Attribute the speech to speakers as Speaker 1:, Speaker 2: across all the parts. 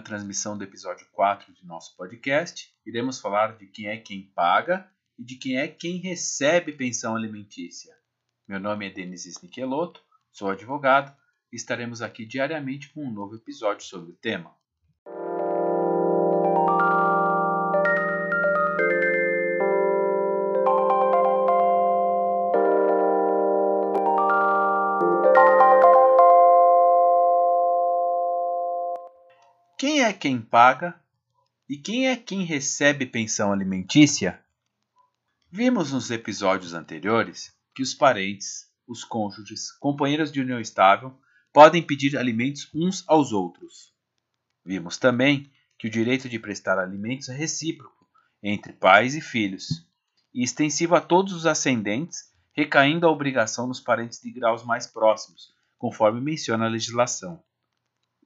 Speaker 1: transmissão do episódio 4 de nosso podcast, iremos falar de quem é quem paga e de quem é quem recebe pensão alimentícia. Meu nome é Denis Snichelotto, sou advogado e estaremos aqui diariamente com um novo episódio sobre o tema. Quem é quem paga e quem é quem recebe pensão alimentícia? Vimos nos episódios anteriores que os parentes, os cônjuges, companheiros de união estável podem pedir alimentos uns aos outros. Vimos também que o direito de prestar alimentos é recíproco entre pais e filhos e extensivo a todos os ascendentes, recaindo a obrigação nos parentes de graus mais próximos, conforme menciona a legislação.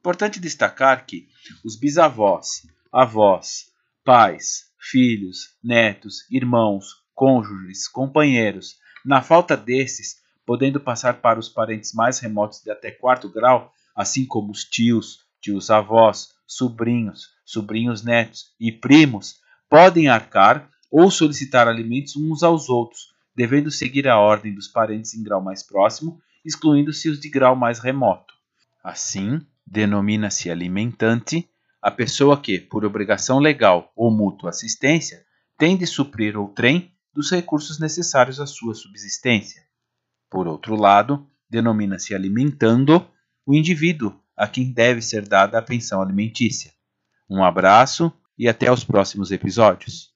Speaker 1: Importante destacar que os bisavós, avós, pais, filhos, netos, irmãos, cônjuges, companheiros, na falta desses, podendo passar para os parentes mais remotos de até quarto grau, assim como os tios, tios avós, sobrinhos, sobrinhos netos e primos, podem arcar ou solicitar alimentos uns aos outros, devendo seguir a ordem dos parentes em grau mais próximo, excluindo-se os de grau mais remoto. Assim, denomina-se alimentante a pessoa que, por obrigação legal ou mútua assistência, tem de suprir outrem dos recursos necessários à sua subsistência. Por outro lado, denomina-se alimentando o indivíduo a quem deve ser dada a pensão alimentícia. Um abraço e até os próximos episódios.